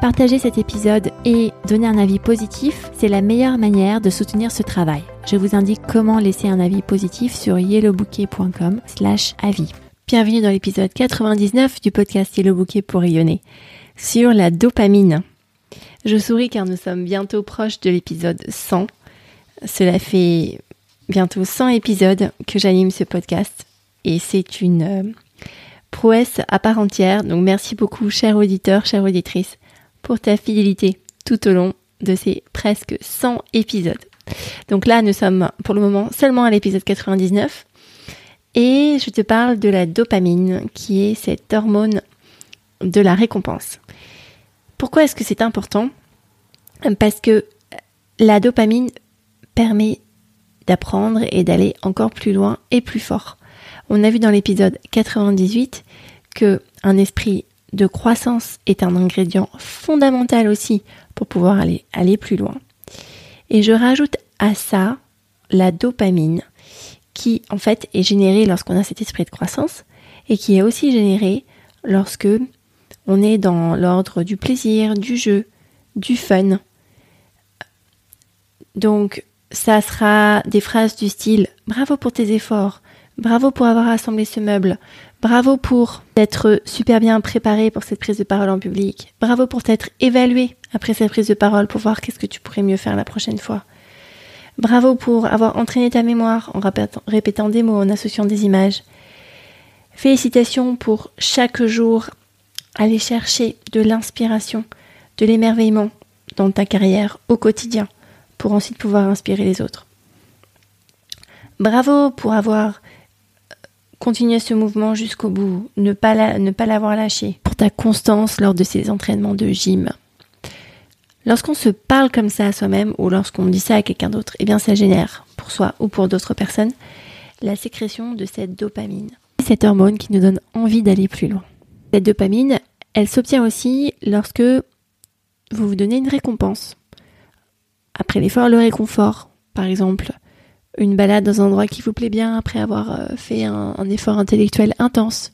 Partager cet épisode et donner un avis positif, c'est la meilleure manière de soutenir ce travail. Je vous indique comment laisser un avis positif sur yellowbouquet.com slash avis. Bienvenue dans l'épisode 99 du podcast Yellow Bouquet pour rayonner sur la dopamine. Je souris car nous sommes bientôt proches de l'épisode 100. Cela fait bientôt 100 épisodes que j'anime ce podcast et c'est une euh, prouesse à part entière. Donc merci beaucoup, chers auditeurs, chères auditrices, pour ta fidélité tout au long de ces presque 100 épisodes. Donc là, nous sommes pour le moment seulement à l'épisode 99 et je te parle de la dopamine qui est cette hormone de la récompense. Pourquoi est-ce que c'est important? Parce que la dopamine permet d'apprendre et d'aller encore plus loin et plus fort. On a vu dans l'épisode 98 que un esprit de croissance est un ingrédient fondamental aussi pour pouvoir aller, plus loin. Et je rajoute à ça la dopamine qui en fait est générée lorsqu'on a cet esprit de croissance et qui est aussi générée lorsque on est dans l'ordre du plaisir, du jeu, du fun. Donc ça sera des phrases du style bravo pour tes efforts, bravo pour avoir assemblé ce meuble, Bravo pour être super bien préparé pour cette prise de parole en public. Bravo pour t'être évalué après cette prise de parole pour voir qu'est-ce que tu pourrais mieux faire la prochaine fois. Bravo pour avoir entraîné ta mémoire en répétant des mots, en associant des images. Félicitations pour chaque jour aller chercher de l'inspiration, de l'émerveillement dans ta carrière au quotidien pour ensuite pouvoir inspirer les autres. Bravo pour avoir continuer ce mouvement jusqu'au bout, ne pas, ne pas l'avoir lâché, pour ta constance lors de ces entraînements de gym. Lorsqu'on se parle comme ça à soi-même ou lorsqu'on dit ça à quelqu'un d'autre, eh bien ça génère, pour soi ou pour d'autres personnes, la sécrétion de cette dopamine. Cette hormone qui nous donne envie d'aller plus loin. Cette dopamine, elle s'obtient aussi lorsque vous vous donnez une récompense. Après l'effort, le réconfort, par exemple, une balade dans un endroit qui vous plaît bien après avoir euh, fait un, effort intellectuel intense.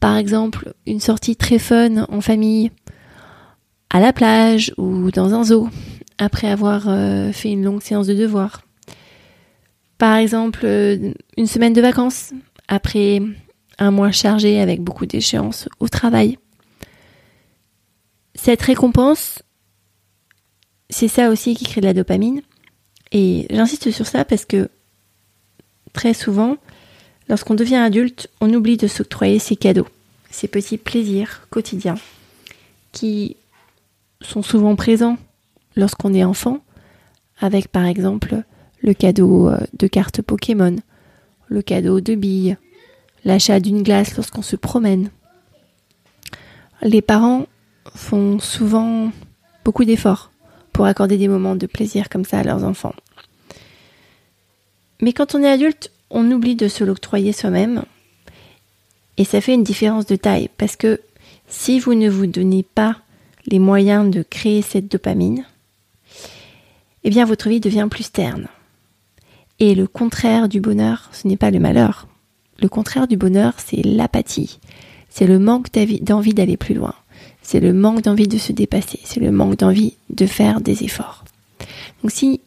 Par exemple, une sortie très fun en famille à la plage ou dans un zoo après avoir euh, fait une longue séance de devoirs. Par exemple, euh, une semaine de vacances après un mois chargé avec beaucoup d'échéances au travail. Cette récompense, c'est ça aussi qui crée de la dopamine. Et j'insiste sur ça parce que très souvent, lorsqu'on devient adulte, on oublie de s'octroyer ces cadeaux, ces petits plaisirs quotidiens qui sont souvent présents lorsqu'on est enfant, avec par exemple le cadeau euh, de cartes Pokémon, le cadeau de billes, l'achat d'une glace lorsqu'on se promène. Les parents font souvent beaucoup d'efforts pour accorder des moments de plaisir comme ça à leurs enfants. Mais quand on est adulte, on oublie de se l'octroyer soi-même. Et ça fait une différence de taille parce que si vous ne vous donnez pas les moyens de créer cette dopamine, eh bien votre vie devient plus terne. Et le contraire du bonheur, ce n'est pas le malheur. Le contraire du bonheur, c'est l'apathie. C'est le manque d'envie d'aller plus loin c'est le manque d'envie de se dépasser, c'est le manque d'envie de faire des efforts. Donc si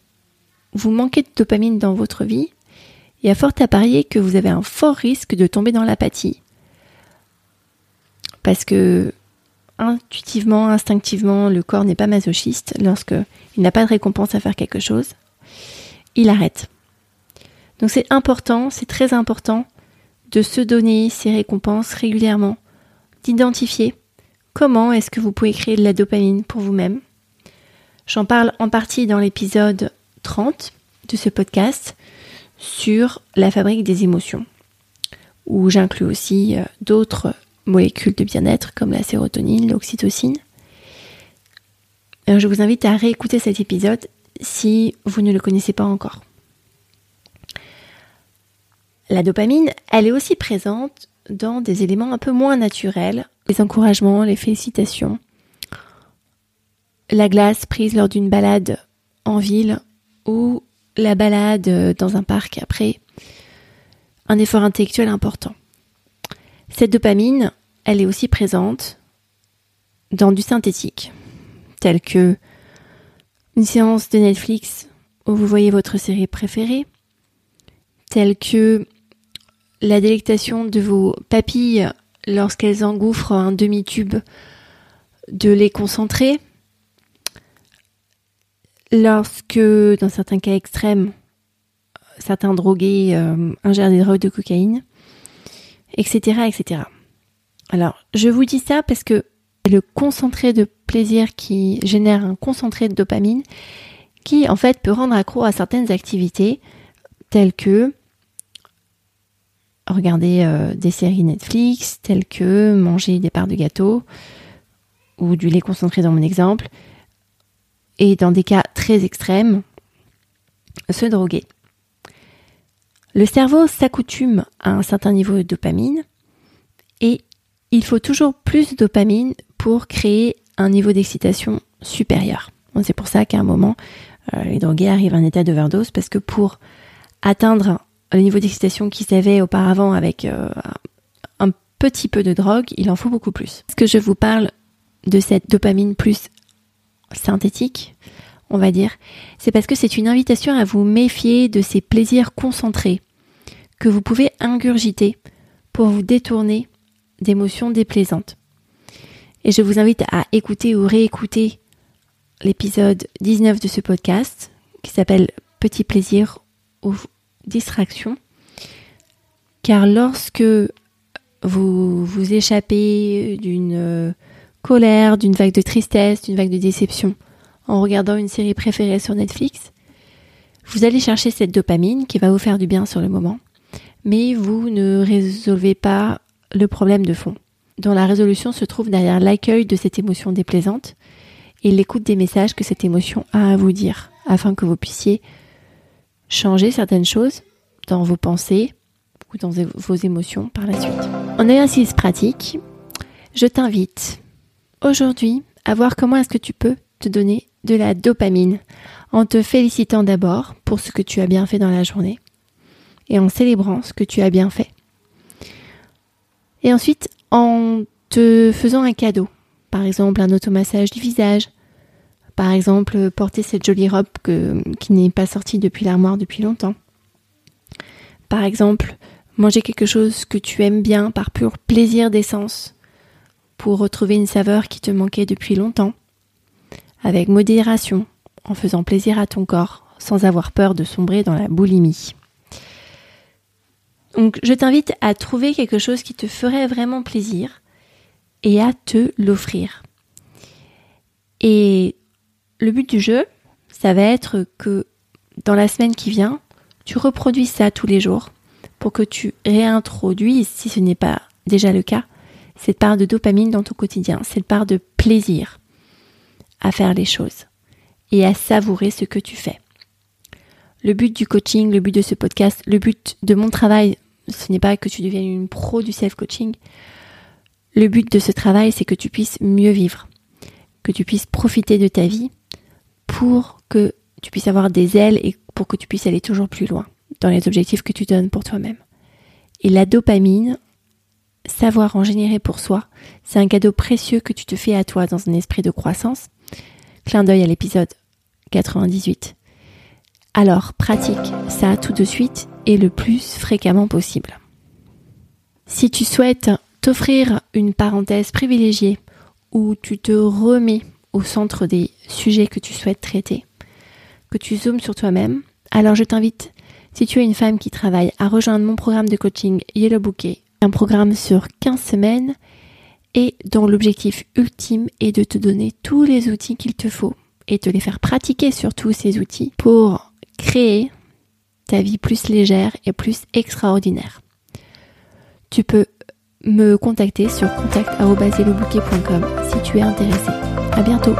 vous manquez de dopamine dans votre vie, il y a fort à parier que vous avez un fort risque de tomber dans l'apathie. Parce que intuitivement, instinctivement, le corps n'est pas masochiste lorsque il n'a pas de récompense à faire quelque chose. Il arrête. Donc c'est important, c'est très important de se donner ces récompenses régulièrement, d'identifier Comment est-ce que vous pouvez créer de la dopamine pour vous-même? J'en parle en partie dans l'épisode 30 de ce podcast sur la fabrique des émotions, où j'inclus aussi euh, d'autres molécules de bien-être comme la sérotonine, l'oxytocine. je vous invite à réécouter cet épisode si vous ne le connaissez pas encore. La dopamine, elle est aussi présente dans des éléments un peu moins naturels, les encouragements, les félicitations, la glace prise lors d'une balade en ville ou la balade dans un parc après un effort intellectuel important. Cette dopamine, elle est aussi présente dans du synthétique, tel que une séance de Netflix où vous voyez votre série préférée, tel que la délectation de vos papilles lorsqu'elles engouffrent un demi-tube de lait concentré, lorsque, dans certains cas extrêmes, certains drogués euh, ingèrent des drogues de cocaïne, etc., etc. Alors, je vous dis ça parce que le concentré de plaisir qui génère un concentré de dopamine qui, en fait, peut rendre accro à certaines activités telles que regarder euh, des séries Netflix, telles que manger des parts de gâteau ou du lait concentré dans mon exemple, et dans des cas très extrêmes, se droguer. Le cerveau s'accoutume à un certain niveau de dopamine et il faut toujours plus de dopamine pour créer un niveau d'excitation supérieur. C'est pour ça qu'à un moment, euh, les drogués arrivent à un état d'overdose parce que pour atteindre le niveau d'excitation qu'ils avaient auparavant avec euh, un petit peu de drogue, il en faut beaucoup plus. Est-ce que je vous parle de cette dopamine plus synthétique, on va dire, c'est parce que c'est une invitation à vous méfier de ces plaisirs concentrés que vous pouvez ingurgiter pour vous détourner d'émotions déplaisantes. Et je vous invite à écouter ou réécouter l'épisode 19 de ce podcast qui s'appelle Petit plaisir ou distraction. Car lorsque vous vous échappez d'une euh, colère, d'une vague de tristesse, d'une vague de déception en regardant une série préférée sur Netflix, vous allez chercher cette dopamine qui va vous faire du bien sur le moment, mais vous ne résolvez pas le problème de fond, dont la résolution se trouve derrière l'accueil de cette émotion déplaisante et l'écoute des messages que cette émotion a à vous dire, afin que vous puissiez changer certaines choses dans vos pensées ou dans vos émotions par la suite. En exercice pratique, je t'invite aujourd'hui à voir comment est-ce que tu peux te donner de la dopamine en te félicitant d'abord pour ce que tu as bien fait dans la journée et en célébrant ce que tu as bien fait. Et ensuite en te faisant un cadeau, par exemple un automassage du visage, par exemple porter cette jolie robe qui n'est pas sortie depuis l'armoire depuis longtemps. Par exemple, manger quelque chose que tu aimes bien par pur plaisir d'essence pour retrouver une saveur qui te manquait depuis longtemps, avec modération, en faisant plaisir à ton corps, sans avoir peur de sombrer dans la boulimie. Donc je t'invite à trouver quelque chose qui te ferait vraiment plaisir et à te l'offrir. Le but du jeu, ça va être que dans la semaine qui vient, tu reproduis ça tous les jours pour que tu réintroduises, si ce n'est pas déjà le cas, cette part de dopamine dans ton quotidien, cette part de plaisir à faire les choses et à savourer ce que tu fais. Le but du coaching, le but de ce podcast, le but de mon travail, ce n'est pas que tu deviennes une pro du self-coaching. Le but de ce travail, c'est que tu puisses mieux vivre, que tu puisses profiter de ta vie pour que tu puisses avoir des ailes et pour que tu puisses aller toujours plus loin dans les objectifs que tu donnes pour toi-même. Et la dopamine, savoir en générer pour soi, c'est un cadeau précieux que tu te fais à toi dans un esprit de croissance. Clin d'œil à l'épisode 98. Alors pratique ça tout de suite et le plus fréquemment possible. Si tu souhaites t'offrir une parenthèse privilégiée où tu te remets au centre des sujets que tu souhaites traiter, que tu zoomes sur toi-même, alors je t'invite, si tu es une femme qui travaille, à rejoindre mon programme de coaching Yellow Bouquet un programme sur 15 semaines et dont l'objectif ultime est de te donner tous les outils qu'il te faut et te les faire pratiquer sur tous ces outils pour créer ta vie plus légère et plus extraordinaire. Tu peux me contacter sur contact.com si tu es intéressé. À bientôt!